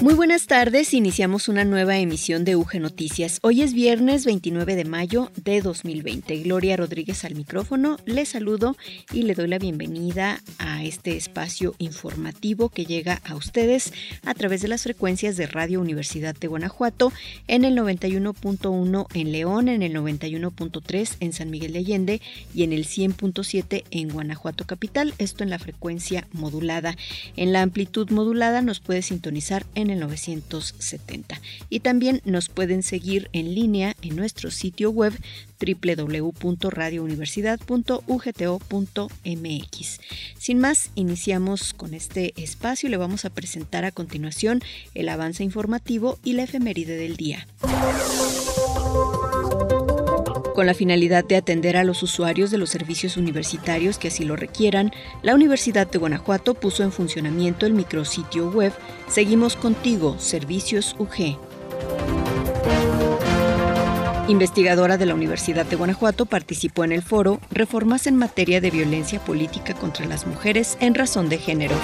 Muy buenas tardes, iniciamos una nueva emisión de UG Noticias. Hoy es viernes 29 de mayo de 2020. Gloria Rodríguez al micrófono, le saludo y le doy la bienvenida a este espacio informativo que llega a ustedes a través de las frecuencias de Radio Universidad de Guanajuato en el 91.1 en León, en el 91.3 en San Miguel de Allende y en el 100.7 en Guanajuato Capital, esto en la frecuencia modulada. En la amplitud modulada nos puede sintonizar en el 970. Y también nos pueden seguir en línea en nuestro sitio web www.radiouniversidad.ugto.mx. Sin más, iniciamos con este espacio y le vamos a presentar a continuación el avance informativo y la efeméride del día. Con la finalidad de atender a los usuarios de los servicios universitarios que así lo requieran, la Universidad de Guanajuato puso en funcionamiento el micrositio web Seguimos contigo, Servicios UG. Investigadora de la Universidad de Guanajuato participó en el foro Reformas en materia de violencia política contra las mujeres en razón de género.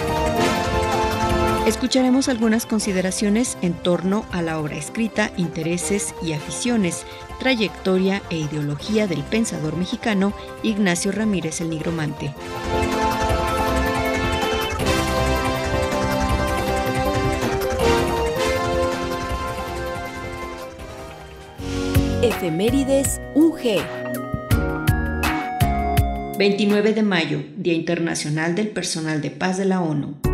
Escucharemos algunas consideraciones en torno a la obra escrita, intereses y aficiones, trayectoria e ideología del pensador mexicano Ignacio Ramírez el Nigromante. Efemérides UG 29 de mayo, Día Internacional del Personal de Paz de la ONU.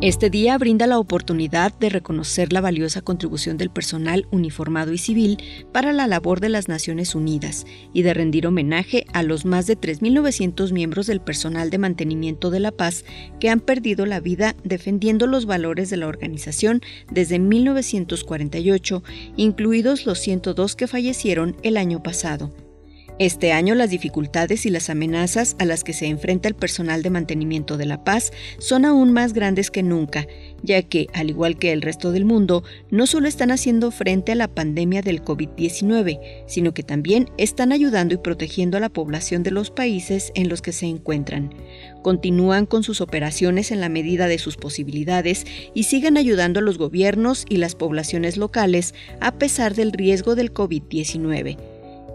Este día brinda la oportunidad de reconocer la valiosa contribución del personal uniformado y civil para la labor de las Naciones Unidas y de rendir homenaje a los más de 3.900 miembros del personal de mantenimiento de la paz que han perdido la vida defendiendo los valores de la organización desde 1948, incluidos los 102 que fallecieron el año pasado. Este año las dificultades y las amenazas a las que se enfrenta el personal de mantenimiento de la paz son aún más grandes que nunca, ya que, al igual que el resto del mundo, no solo están haciendo frente a la pandemia del COVID-19, sino que también están ayudando y protegiendo a la población de los países en los que se encuentran. Continúan con sus operaciones en la medida de sus posibilidades y siguen ayudando a los gobiernos y las poblaciones locales a pesar del riesgo del COVID-19.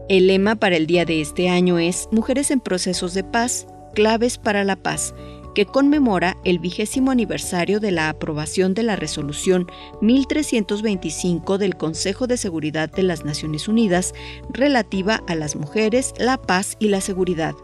El lema para el día de este año es Mujeres en procesos de paz, claves para la paz, que conmemora el vigésimo aniversario de la aprobación de la resolución 1325 del Consejo de Seguridad de las Naciones Unidas relativa a las mujeres, la paz y la seguridad.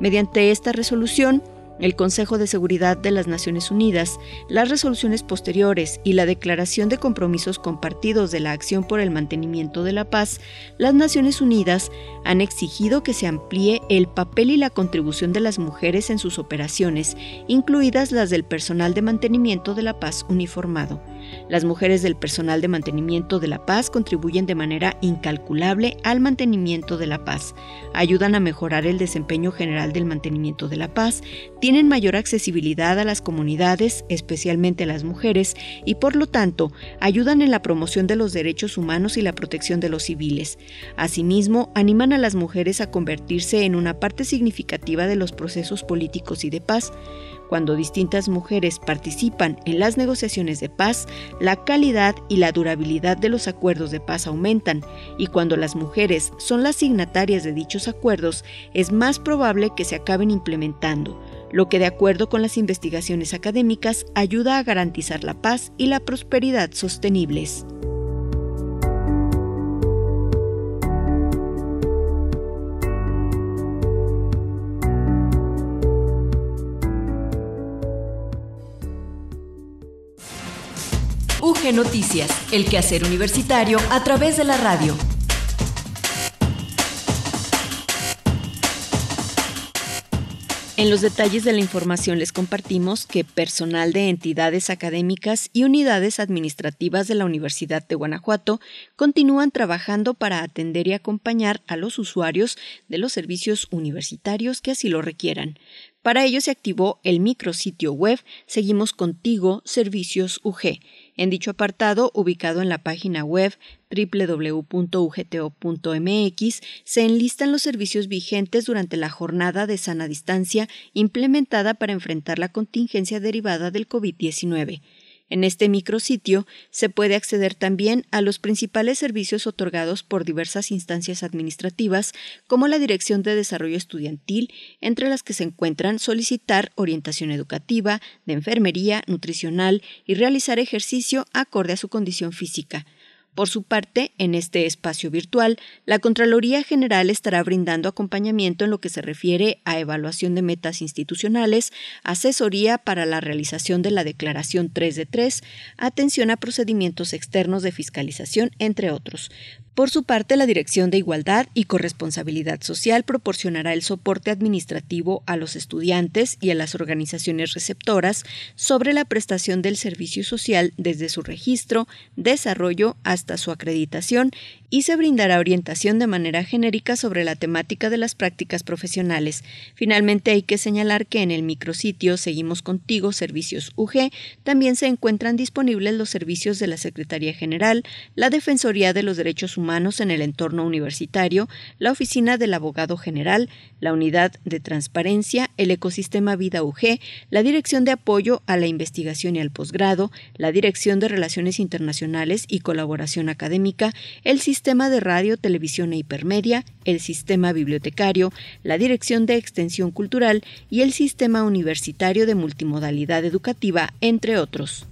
Mediante esta resolución, el Consejo de Seguridad de las Naciones Unidas, las resoluciones posteriores y la Declaración de Compromisos Compartidos de la Acción por el Mantenimiento de la Paz, las Naciones Unidas han exigido que se amplíe el papel y la contribución de las mujeres en sus operaciones, incluidas las del personal de mantenimiento de la paz uniformado. Las mujeres del personal de mantenimiento de la paz contribuyen de manera incalculable al mantenimiento de la paz, ayudan a mejorar el desempeño general del mantenimiento de la paz, tienen mayor accesibilidad a las comunidades, especialmente a las mujeres, y por lo tanto ayudan en la promoción de los derechos humanos y la protección de los civiles. Asimismo, animan a las mujeres a convertirse en una parte significativa de los procesos políticos y de paz. Cuando distintas mujeres participan en las negociaciones de paz, la calidad y la durabilidad de los acuerdos de paz aumentan y cuando las mujeres son las signatarias de dichos acuerdos, es más probable que se acaben implementando, lo que de acuerdo con las investigaciones académicas ayuda a garantizar la paz y la prosperidad sostenibles. Noticias, el quehacer universitario a través de la radio. En los detalles de la información les compartimos que personal de entidades académicas y unidades administrativas de la Universidad de Guanajuato continúan trabajando para atender y acompañar a los usuarios de los servicios universitarios que así lo requieran. Para ello se activó el micrositio web Seguimos Contigo Servicios UG. En dicho apartado, ubicado en la página web www.ugto.mx, se enlistan los servicios vigentes durante la jornada de sana distancia implementada para enfrentar la contingencia derivada del COVID-19. En este micrositio se puede acceder también a los principales servicios otorgados por diversas instancias administrativas, como la Dirección de Desarrollo Estudiantil, entre las que se encuentran solicitar orientación educativa, de enfermería, nutricional y realizar ejercicio acorde a su condición física. Por su parte, en este espacio virtual, la Contraloría General estará brindando acompañamiento en lo que se refiere a evaluación de metas institucionales, asesoría para la realización de la Declaración 3 de 3, atención a procedimientos externos de fiscalización, entre otros. Por su parte, la Dirección de Igualdad y Corresponsabilidad Social proporcionará el soporte administrativo a los estudiantes y a las organizaciones receptoras sobre la prestación del servicio social desde su registro, desarrollo hasta su acreditación y se brindará orientación de manera genérica sobre la temática de las prácticas profesionales. Finalmente, hay que señalar que en el micrositio Seguimos Contigo Servicios UG también se encuentran disponibles los servicios de la Secretaría General, la Defensoría de los Derechos Humanos en el entorno universitario, la Oficina del Abogado General, la Unidad de Transparencia, el Ecosistema Vida UG, la Dirección de Apoyo a la Investigación y al Posgrado, la Dirección de Relaciones Internacionales y Colaboración Académica, el Sistema Sistema de Radio, Televisión e Hipermedia, el Sistema Bibliotecario, la Dirección de Extensión Cultural y el Sistema Universitario de Multimodalidad Educativa, entre otros.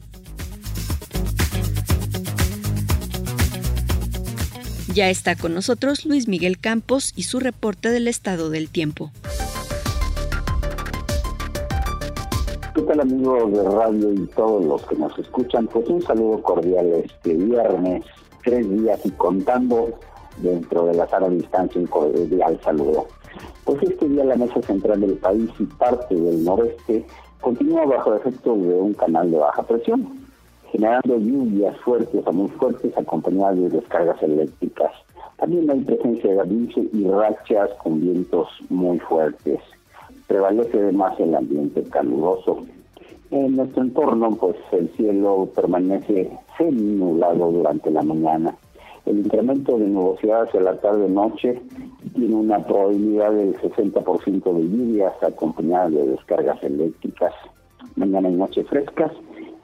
Ya está con nosotros Luis Miguel Campos y su reporte del estado del tiempo. ¿Qué tal amigos de radio y todos los que nos escuchan? Pues un saludo cordial este viernes tres días y contando dentro de la sana distancia un cordial saludo. Pues este día la mesa central del país y parte del noreste continúa bajo efecto de un canal de baja presión, generando lluvias fuertes a muy fuertes acompañadas de descargas eléctricas. También hay presencia de gavice y rachas con vientos muy fuertes. Prevalece además el ambiente caluroso en nuestro entorno, pues el cielo permanece semi-nublado durante la mañana. El incremento de nubosidad hacia la tarde-noche tiene una probabilidad del 60% de lluvias acompañadas de descargas eléctricas. Mañana y noche frescas.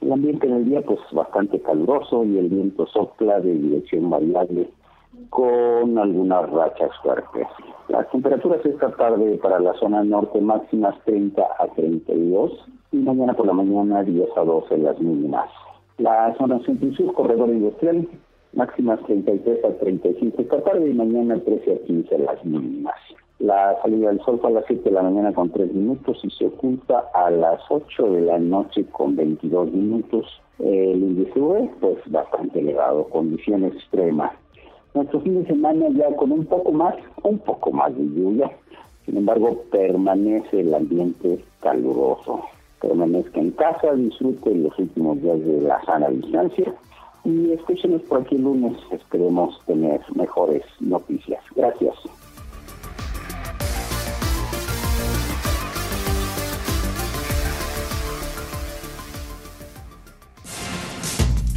El ambiente en el día, pues bastante caluroso y el viento sopla de dirección variable con algunas rachas fuertes. Las temperaturas esta tarde para la zona norte máximas 30 a 32 y mañana por la mañana 10 a 12 las mínimas. La zona centro y sur, corredor industrial, máximas 33 a 35 esta tarde y mañana 13 a 15 las mínimas. La salida del sol fue a las 7 de la mañana con 3 minutos y se oculta a las 8 de la noche con 22 minutos. El índice UV, pues bastante elevado, condición extrema. Nuestro fin de semana ya con un poco más, un poco más de lluvia. Sin embargo, permanece el ambiente caluroso permanezca en casa, disfrute los últimos días de la sana distancia y escúchenos por aquí el lunes, esperemos tener mejores noticias. Gracias.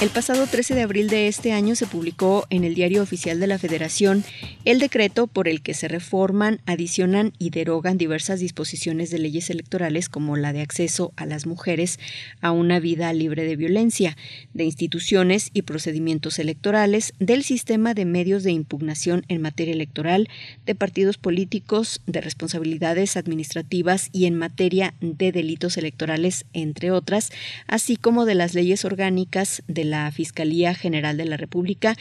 El pasado 13 de abril de este año se publicó en el Diario Oficial de la Federación el decreto por el que se reforman, adicionan y derogan diversas disposiciones de leyes electorales como la de acceso a las mujeres a una vida libre de violencia, de instituciones y procedimientos electorales, del sistema de medios de impugnación en materia electoral, de partidos políticos, de responsabilidades administrativas y en materia de delitos electorales, entre otras, así como de las leyes orgánicas de la Fiscalía General de la República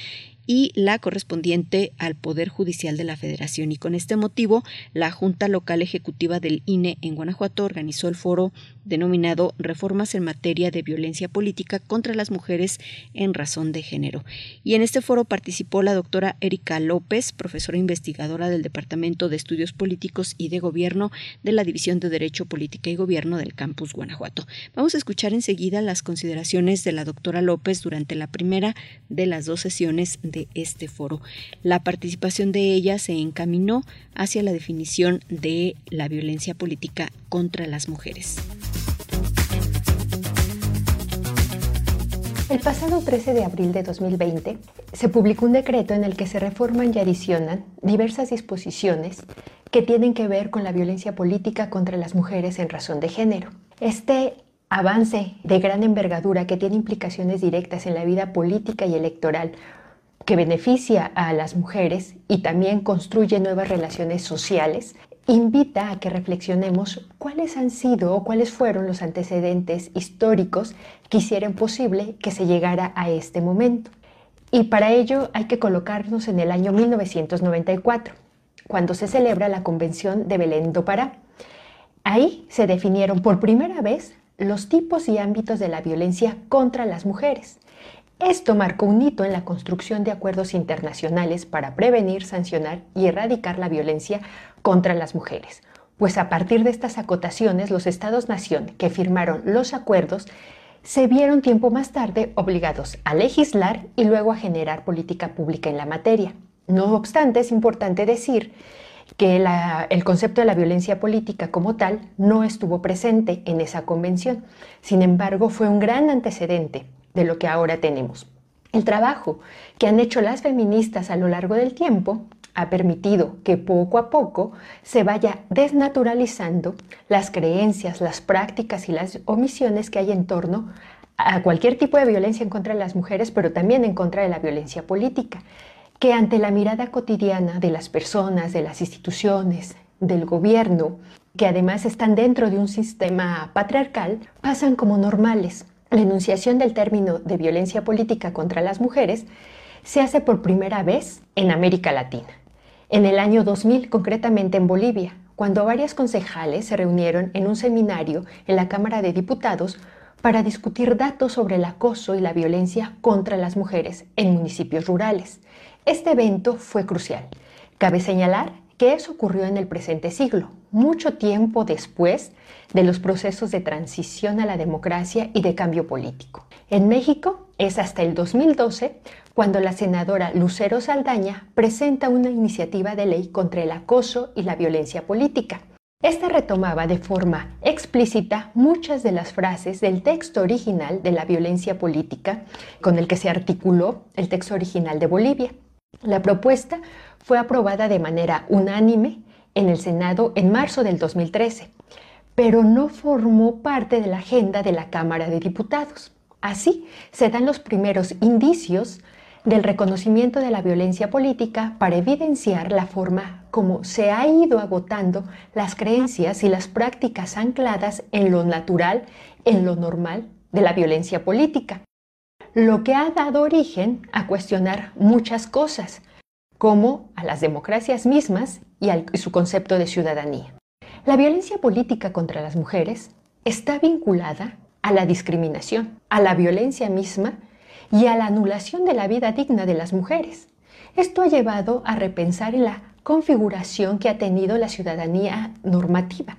y la correspondiente al Poder Judicial de la Federación. Y con este motivo, la Junta Local Ejecutiva del INE en Guanajuato organizó el foro denominado Reformas en materia de violencia política contra las mujeres en razón de género. Y en este foro participó la doctora Erika López, profesora investigadora del Departamento de Estudios Políticos y de Gobierno de la División de Derecho, Política y Gobierno del Campus Guanajuato. Vamos a escuchar enseguida las consideraciones de la doctora López durante la primera de las dos sesiones de este foro. La participación de ella se encaminó hacia la definición de la violencia política contra las mujeres. El pasado 13 de abril de 2020 se publicó un decreto en el que se reforman y adicionan diversas disposiciones que tienen que ver con la violencia política contra las mujeres en razón de género. Este avance de gran envergadura que tiene implicaciones directas en la vida política y electoral que beneficia a las mujeres y también construye nuevas relaciones sociales, invita a que reflexionemos cuáles han sido o cuáles fueron los antecedentes históricos que hicieron posible que se llegara a este momento. Y para ello hay que colocarnos en el año 1994, cuando se celebra la Convención de Belén do Pará. Ahí se definieron por primera vez los tipos y ámbitos de la violencia contra las mujeres. Esto marcó un hito en la construcción de acuerdos internacionales para prevenir, sancionar y erradicar la violencia contra las mujeres, pues a partir de estas acotaciones los estados-nación que firmaron los acuerdos se vieron tiempo más tarde obligados a legislar y luego a generar política pública en la materia. No obstante, es importante decir que el concepto de la violencia política como tal no estuvo presente en esa convención. Sin embargo, fue un gran antecedente de lo que ahora tenemos. El trabajo que han hecho las feministas a lo largo del tiempo ha permitido que poco a poco se vaya desnaturalizando las creencias, las prácticas y las omisiones que hay en torno a cualquier tipo de violencia en contra de las mujeres, pero también en contra de la violencia política, que ante la mirada cotidiana de las personas, de las instituciones, del gobierno, que además están dentro de un sistema patriarcal, pasan como normales. La enunciación del término de violencia política contra las mujeres se hace por primera vez en América Latina en el año 2000, concretamente en Bolivia, cuando varias concejales se reunieron en un seminario en la Cámara de Diputados para discutir datos sobre el acoso y la violencia contra las mujeres en municipios rurales. Este evento fue crucial. Cabe señalar que eso ocurrió en el presente siglo, mucho tiempo después de los procesos de transición a la democracia y de cambio político. En México es hasta el 2012 cuando la senadora Lucero Saldaña presenta una iniciativa de ley contra el acoso y la violencia política. Esta retomaba de forma explícita muchas de las frases del texto original de la violencia política con el que se articuló el texto original de Bolivia. La propuesta fue aprobada de manera unánime en el Senado en marzo del 2013, pero no formó parte de la agenda de la Cámara de Diputados. Así se dan los primeros indicios del reconocimiento de la violencia política para evidenciar la forma como se ha ido agotando las creencias y las prácticas ancladas en lo natural, en lo normal de la violencia política, lo que ha dado origen a cuestionar muchas cosas, como a las democracias mismas y su concepto de ciudadanía. La violencia política contra las mujeres está vinculada a la discriminación, a la violencia misma y a la anulación de la vida digna de las mujeres. Esto ha llevado a repensar en la configuración que ha tenido la ciudadanía normativa,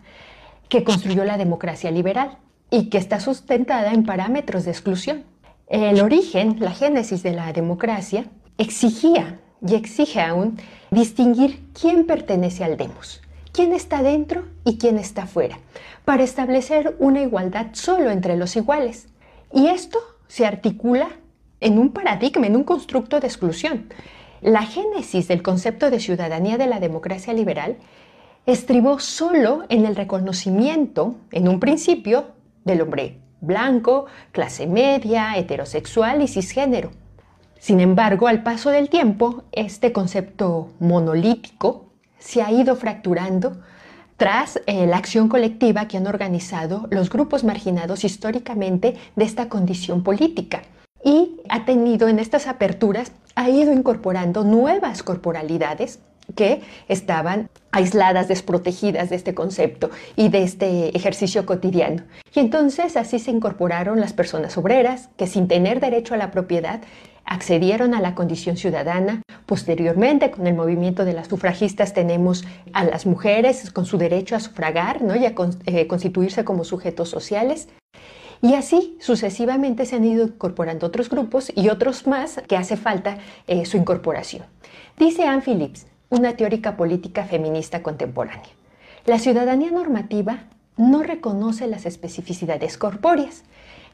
que construyó la democracia liberal y que está sustentada en parámetros de exclusión. El origen, la génesis de la democracia, exigía y exige aún distinguir quién pertenece al demos, quién está dentro y quién está fuera, para establecer una igualdad solo entre los iguales. Y esto se articula en un paradigma, en un constructo de exclusión. La génesis del concepto de ciudadanía de la democracia liberal estribó solo en el reconocimiento, en un principio, del hombre blanco, clase media, heterosexual y cisgénero. Sin embargo, al paso del tiempo, este concepto monolítico se ha ido fracturando tras eh, la acción colectiva que han organizado los grupos marginados históricamente de esta condición política y ha tenido en estas aperturas ha ido incorporando nuevas corporalidades que estaban aisladas, desprotegidas de este concepto y de este ejercicio cotidiano. Y entonces así se incorporaron las personas obreras que sin tener derecho a la propiedad accedieron a la condición ciudadana. Posteriormente, con el movimiento de las sufragistas, tenemos a las mujeres con su derecho a sufragar ¿no? y a eh, constituirse como sujetos sociales. Y así sucesivamente se han ido incorporando otros grupos y otros más que hace falta eh, su incorporación. Dice Anne Phillips, una teórica política feminista contemporánea. La ciudadanía normativa no reconoce las especificidades corpóreas.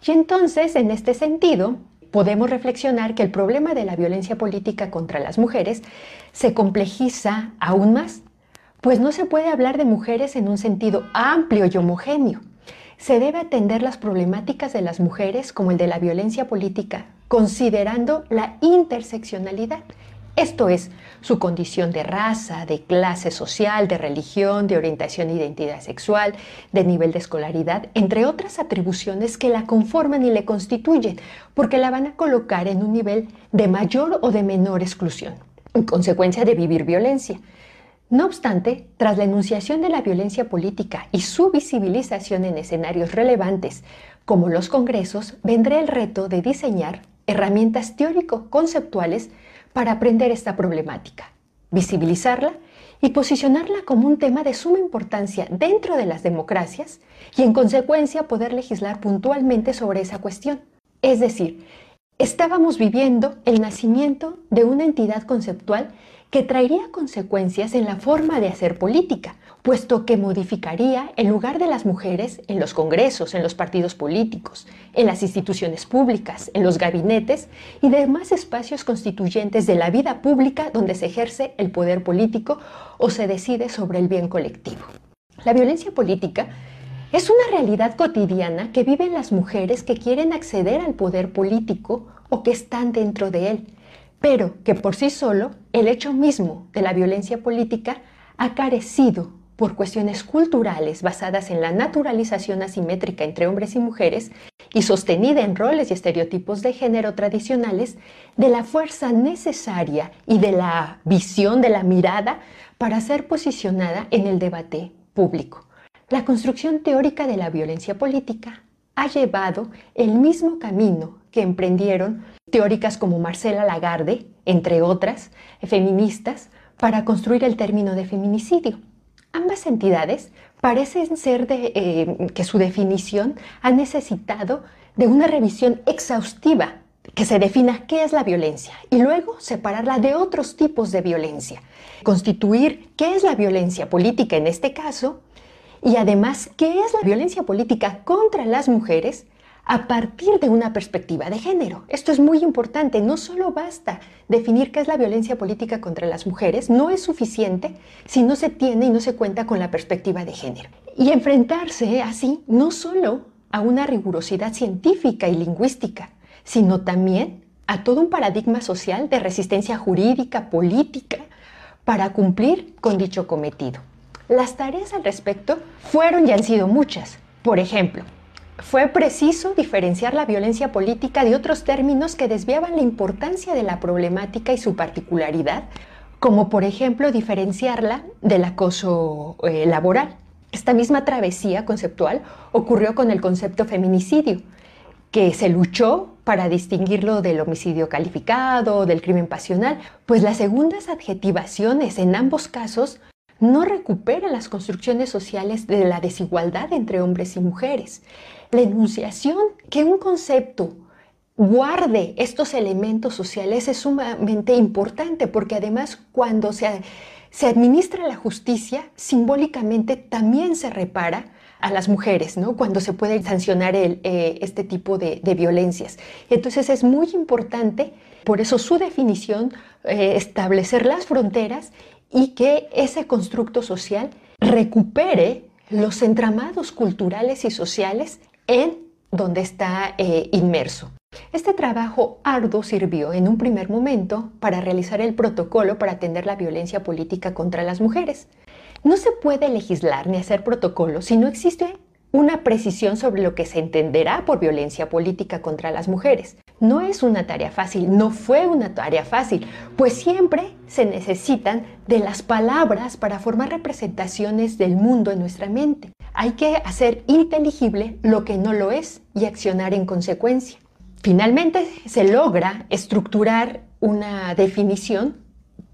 Y entonces, en este sentido, podemos reflexionar que el problema de la violencia política contra las mujeres se complejiza aún más, pues no se puede hablar de mujeres en un sentido amplio y homogéneo. Se debe atender las problemáticas de las mujeres como el de la violencia política, considerando la interseccionalidad esto es, su condición de raza, de clase social, de religión, de orientación e identidad sexual, de nivel de escolaridad, entre otras atribuciones que la conforman y le constituyen, porque la van a colocar en un nivel de mayor o de menor exclusión, en consecuencia de vivir violencia. No obstante, tras la enunciación de la violencia política y su visibilización en escenarios relevantes, como los congresos, vendrá el reto de diseñar herramientas teórico-conceptuales para aprender esta problemática, visibilizarla y posicionarla como un tema de suma importancia dentro de las democracias y en consecuencia poder legislar puntualmente sobre esa cuestión. Es decir, estábamos viviendo el nacimiento de una entidad conceptual que traería consecuencias en la forma de hacer política, puesto que modificaría el lugar de las mujeres en los congresos, en los partidos políticos, en las instituciones públicas, en los gabinetes y demás espacios constituyentes de la vida pública donde se ejerce el poder político o se decide sobre el bien colectivo. La violencia política es una realidad cotidiana que viven las mujeres que quieren acceder al poder político o que están dentro de él, pero que por sí solo el hecho mismo de la violencia política ha carecido por cuestiones culturales basadas en la naturalización asimétrica entre hombres y mujeres y sostenida en roles y estereotipos de género tradicionales, de la fuerza necesaria y de la visión de la mirada para ser posicionada en el debate público. La construcción teórica de la violencia política ha llevado el mismo camino que emprendieron teóricas como Marcela Lagarde, entre otras, feministas, para construir el término de feminicidio. Ambas entidades parecen ser de, eh, que su definición ha necesitado de una revisión exhaustiva que se defina qué es la violencia y luego separarla de otros tipos de violencia, constituir qué es la violencia política en este caso y además qué es la violencia política contra las mujeres a partir de una perspectiva de género. Esto es muy importante. No solo basta definir qué es la violencia política contra las mujeres, no es suficiente si no se tiene y no se cuenta con la perspectiva de género. Y enfrentarse así no solo a una rigurosidad científica y lingüística, sino también a todo un paradigma social de resistencia jurídica, política, para cumplir con dicho cometido. Las tareas al respecto fueron y han sido muchas. Por ejemplo, fue preciso diferenciar la violencia política de otros términos que desviaban la importancia de la problemática y su particularidad, como por ejemplo diferenciarla del acoso eh, laboral. Esta misma travesía conceptual ocurrió con el concepto feminicidio, que se luchó para distinguirlo del homicidio calificado, del crimen pasional, pues las segundas adjetivaciones en ambos casos no recuperan las construcciones sociales de la desigualdad entre hombres y mujeres la enunciación que un concepto guarde estos elementos sociales es sumamente importante porque además cuando se, se administra la justicia, simbólicamente también se repara a las mujeres, ¿no? Cuando se puede sancionar eh, este tipo de, violencias. Entonces es muy importante, por eso su definición, eh, establecer las fronteras y que ese constructo social recupere los entramados culturales y sociales en donde está eh, inmerso. Este trabajo arduo sirvió en un primer momento para realizar el protocolo para atender la violencia política contra las mujeres. No se puede legislar ni hacer protocolo si no existe una precisión sobre lo que se entenderá por violencia política contra las mujeres. no es una tarea fácil, no fue una tarea fácil, pues siempre se necesitan de las palabras para formar representaciones del mundo en nuestra mente. Hay que hacer inteligible lo que no lo es y accionar en consecuencia. Finalmente se logra estructurar una definición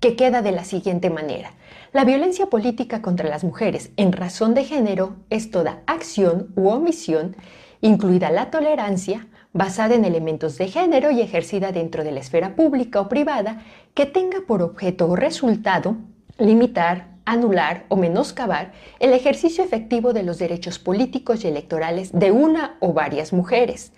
que queda de la siguiente manera. La violencia política contra las mujeres en razón de género es toda acción u omisión, incluida la tolerancia, basada en elementos de género y ejercida dentro de la esfera pública o privada, que tenga por objeto o resultado limitar, anular o menoscabar el ejercicio efectivo de los derechos políticos y electorales de una o varias mujeres,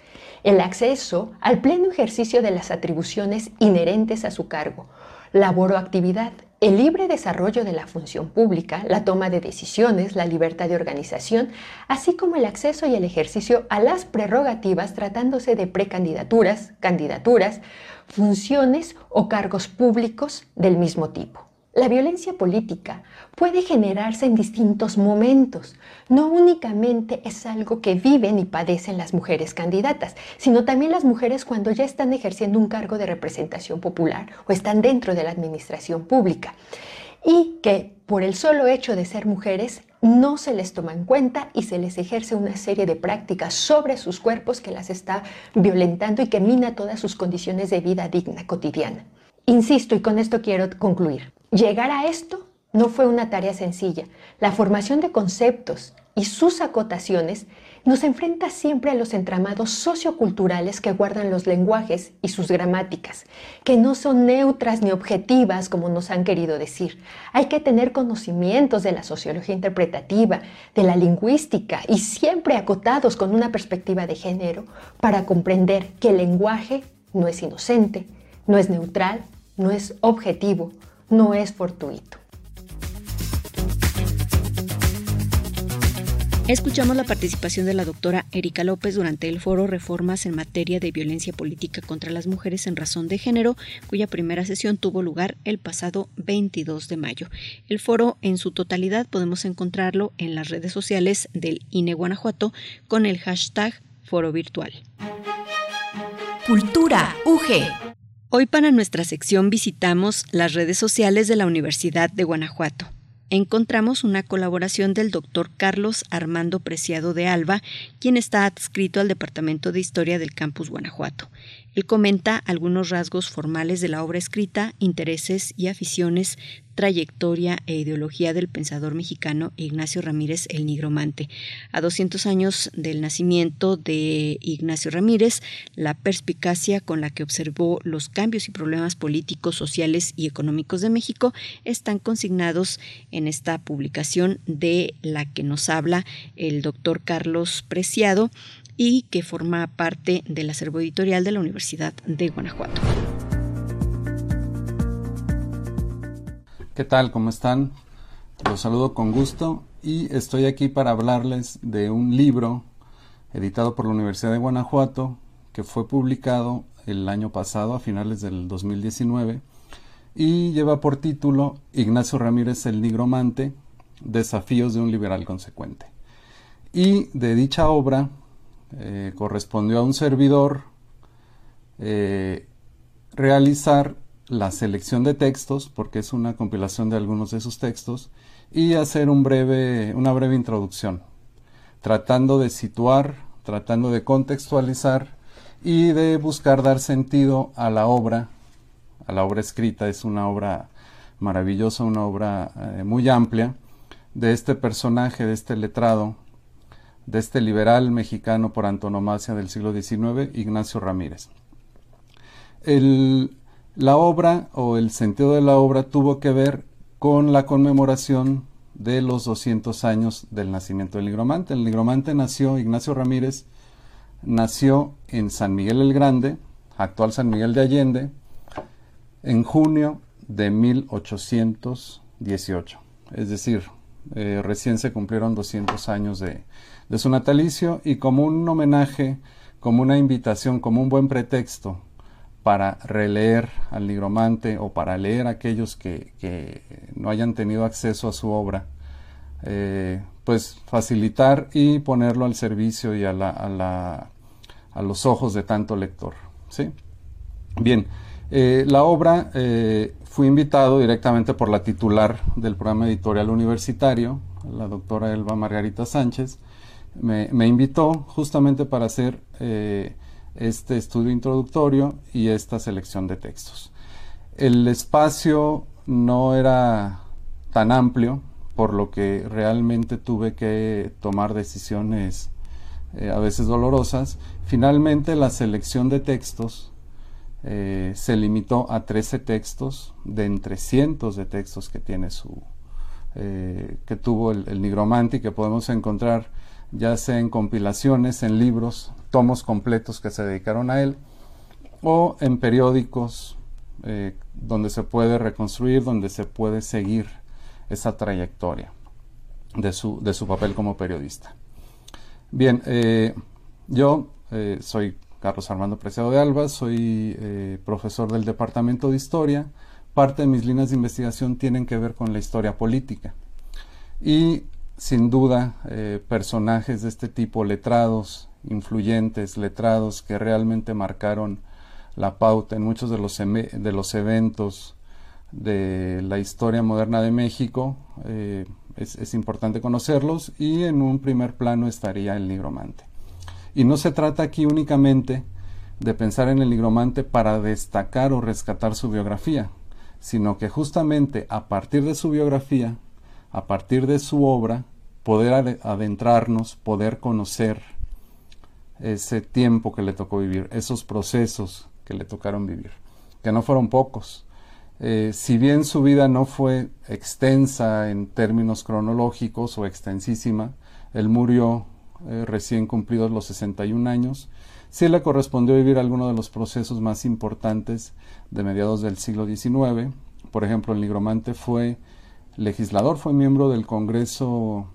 el acceso al pleno ejercicio de las atribuciones inherentes a su cargo, labor o actividad, el libre desarrollo de la función pública, la toma de decisiones, la libertad de organización, así como el acceso y el ejercicio a las prerrogativas tratándose de precandidaturas, candidaturas, funciones o cargos públicos del mismo tipo. La violencia política puede generarse en distintos momentos. No únicamente es algo que viven y padecen las mujeres candidatas, sino también las mujeres cuando ya están ejerciendo un cargo de representación popular o están dentro de la administración pública. Y que por el solo hecho de ser mujeres no se les toma en cuenta y se les ejerce una serie de prácticas sobre sus cuerpos que las está violentando y que mina todas sus condiciones de vida digna cotidiana. Insisto, y con esto quiero concluir, Llegar a esto no fue una tarea sencilla. La formación de conceptos y sus acotaciones nos enfrenta siempre a los entramados socioculturales que guardan los lenguajes y sus gramáticas, que no son neutras ni objetivas como nos han querido decir. Hay que tener conocimientos de la sociología interpretativa, de la lingüística y siempre acotados con una perspectiva de género para comprender que el lenguaje no es inocente, no es neutral, no es objetivo, no es fortuito. Escuchamos la participación de la doctora Erika López durante el foro Reformas en materia de violencia política contra las mujeres en razón de género, cuya primera sesión tuvo lugar el pasado 22 de mayo. El foro en su totalidad podemos encontrarlo en las redes sociales del INE Guanajuato con el hashtag foro virtual. Cultura UG. Hoy para nuestra sección visitamos las redes sociales de la Universidad de Guanajuato. Encontramos una colaboración del doctor Carlos Armando Preciado de Alba, quien está adscrito al Departamento de Historia del Campus Guanajuato. Él comenta algunos rasgos formales de la obra escrita, intereses y aficiones, trayectoria e ideología del pensador mexicano Ignacio Ramírez el Nigromante. A 200 años del nacimiento de Ignacio Ramírez, la perspicacia con la que observó los cambios y problemas políticos, sociales y económicos de México están consignados en esta publicación de la que nos habla el doctor Carlos Preciado y que forma parte del acervo editorial de la Universidad de Guanajuato. ¿Qué tal? ¿Cómo están? Los saludo con gusto y estoy aquí para hablarles de un libro editado por la Universidad de Guanajuato que fue publicado el año pasado a finales del 2019 y lleva por título Ignacio Ramírez el Nigromante, Desafíos de un liberal consecuente. Y de dicha obra eh, correspondió a un servidor eh, realizar la selección de textos, porque es una compilación de algunos de esos textos, y hacer un breve, una breve introducción, tratando de situar, tratando de contextualizar y de buscar dar sentido a la obra, a la obra escrita. Es una obra maravillosa, una obra eh, muy amplia de este personaje, de este letrado, de este liberal mexicano por antonomasia del siglo XIX, Ignacio Ramírez. La obra o el sentido de la obra tuvo que ver con la conmemoración de los 200 años del nacimiento del nigromante. El nigromante nació, Ignacio Ramírez, nació en San Miguel el Grande, actual San Miguel de Allende, en junio de 1818. Es decir, eh, recién se cumplieron 200 años de, de su natalicio y como un homenaje, como una invitación, como un buen pretexto para releer al nigromante o para leer a aquellos que, no hayan tenido acceso a su obra, eh, pues facilitar y ponerlo al servicio y a, la, a, los ojos de tanto lector. ¿sí? Bien, eh, la obra eh, fui invitado directamente por la titular del programa editorial universitario, la doctora Elba Margarita Sánchez, me, invitó justamente para hacer este estudio introductorio y esta selección de textos. El espacio no era tan amplio, por lo que realmente tuve que tomar decisiones a veces dolorosas. Finalmente la selección de textos eh, se limitó a 13 textos de entre cientos de textos que tiene su eh, que tuvo el, el, nigromante y que podemos encontrar ya sea en compilaciones, en libros, tomos completos que se dedicaron a él o en periódicos eh, donde se puede reconstruir, donde se puede seguir esa trayectoria de su, de su papel como periodista. Bien, yo soy Carlos Armando Preciado de Alba, soy eh, profesor del Departamento de Historia. Parte de mis líneas de investigación tienen que ver con la historia política. Y sin duda, eh, personajes de este tipo, letrados, influyentes, letrados, que realmente marcaron la pauta en muchos de los, de los eventos de la historia moderna de México, eh, es, es, importante conocerlos y en un primer plano estaría el nigromante. Y no se trata aquí únicamente de pensar en el nigromante para destacar o rescatar su biografía, sino que justamente a partir de su biografía, a partir de su obra, poder adentrarnos, poder conocer ese tiempo que le tocó vivir, esos procesos que le tocaron vivir, que no fueron pocos. Eh, si bien su vida no fue extensa en términos cronológicos o extensísima, él murió eh, recién cumplidos los 61 años, sí le correspondió vivir algunos de los procesos más importantes de mediados del siglo XIX. Por ejemplo, el nigromante fue legislador, fue miembro del Congreso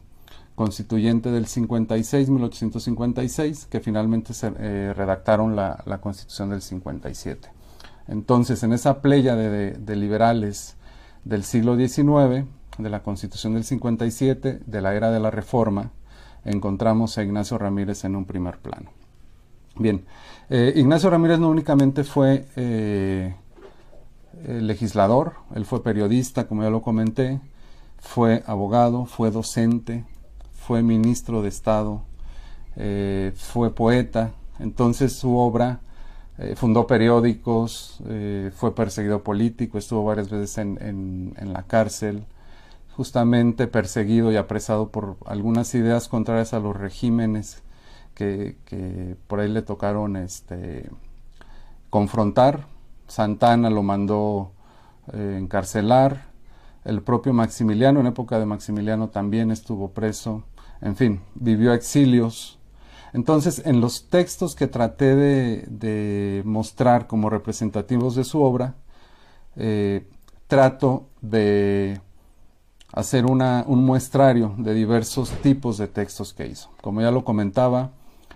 Constituyente del 56, 1856, que finalmente se, eh, redactaron la, Constitución del 57. Entonces, en esa playa de, liberales del siglo XIX, de la Constitución del 57, de la era de la Reforma, encontramos a Ignacio Ramírez en un primer plano. Bien, eh, Ignacio Ramírez no únicamente fue eh, legislador, él fue periodista, como ya lo comenté, fue abogado, fue docente, fue ministro de Estado, eh, fue poeta, entonces su obra fundó periódicos, fue perseguido político, estuvo varias veces en la cárcel, justamente perseguido y apresado por algunas ideas contrarias a los regímenes que, por ahí le tocaron este, confrontar. Santana lo mandó eh, encarcelar. El propio Maximiliano, en época de Maximiliano, también estuvo preso. En fin, vivió exilios. Entonces, en los textos que traté de, mostrar como representativos de su obra, eh, trato de hacer una, un muestrario de diversos tipos de textos que hizo. Como ya lo comentaba,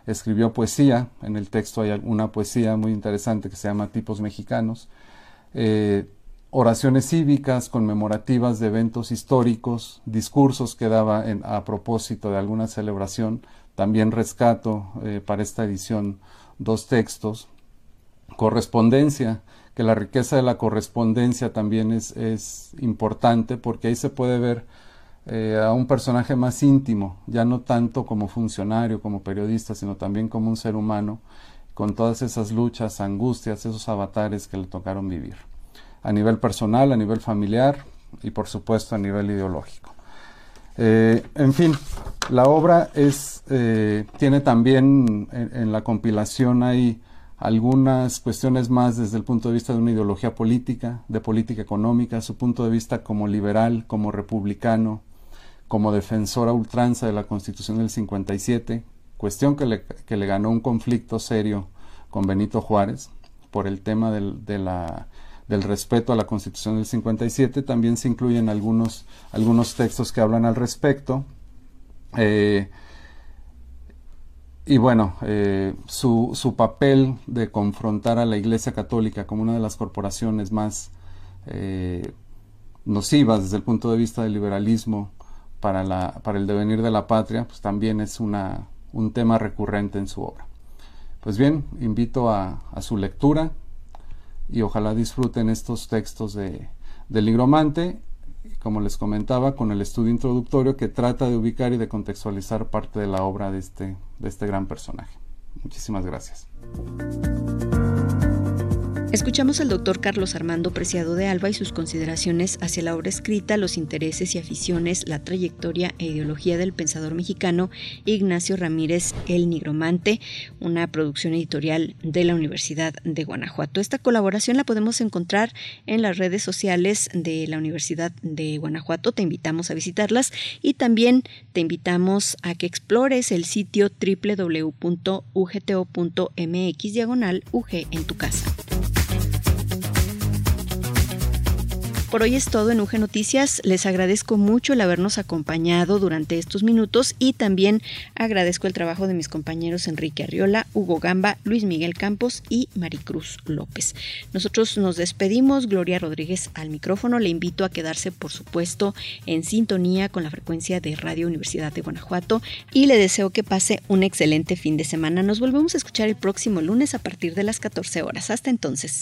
escribió poesía, en el texto hay una poesía muy interesante que se llama Tipos Mexicanos, eh, oraciones cívicas conmemorativas de eventos históricos, discursos que daba a propósito de alguna celebración, también rescato eh, para esta edición dos textos, correspondencia, que la riqueza de la correspondencia también es, es importante porque ahí se puede ver eh, a un personaje más íntimo, ya no tanto como funcionario, como periodista, sino también como un ser humano, con todas esas luchas, angustias, esos avatares que le tocaron vivir, a nivel personal, a nivel familiar y por supuesto a nivel ideológico. Eh, en fin, la obra es, eh, tiene también en, la compilación hay algunas cuestiones más desde el punto de vista de una ideología política, de política económica, su punto de vista como liberal, como republicano, como defensor a ultranza de la Constitución del 57, cuestión que le, que le ganó un conflicto serio con Benito Juárez por el tema del, de la, del respeto a la Constitución del 57. También se incluyen algunos, algunos textos que hablan al respecto. Eh, y bueno, eh, su, su, papel de confrontar a la Iglesia Católica como una de las corporaciones más eh, nocivas desde el punto de vista del liberalismo para, la, para el devenir de la patria, pues también es una, un tema recurrente en su obra. Pues bien, invito a, su lectura y ojalá disfruten estos textos de, del Nigromante, como les comentaba, con el estudio introductorio que trata de ubicar y de contextualizar parte de la obra de este, de este gran personaje. Muchísimas gracias. Escuchamos al doctor Carlos Armando Preciado de Alba y sus consideraciones hacia la obra escrita, los intereses y aficiones, la trayectoria e ideología del pensador mexicano Ignacio Ramírez El Nigromante, una producción editorial de la Universidad de Guanajuato. Esta colaboración la podemos encontrar en las redes sociales de la Universidad de Guanajuato. Te invitamos a visitarlas y también te invitamos a que explores el sitio www.ugto.mx diagonal UG en tu casa. Por hoy es todo en UG Noticias. Les agradezco mucho el habernos acompañado durante estos minutos y también agradezco el trabajo de mis compañeros Enrique Arriola, Hugo Gamba, Luis Miguel Campos y Maricruz López. Nosotros nos despedimos. Gloria Rodríguez al micrófono. Le invito a quedarse, por supuesto, en sintonía con la frecuencia de Radio Universidad de Guanajuato y le deseo que pase un excelente fin de semana. Nos volvemos a escuchar el próximo lunes a partir de las 14 horas. Hasta entonces.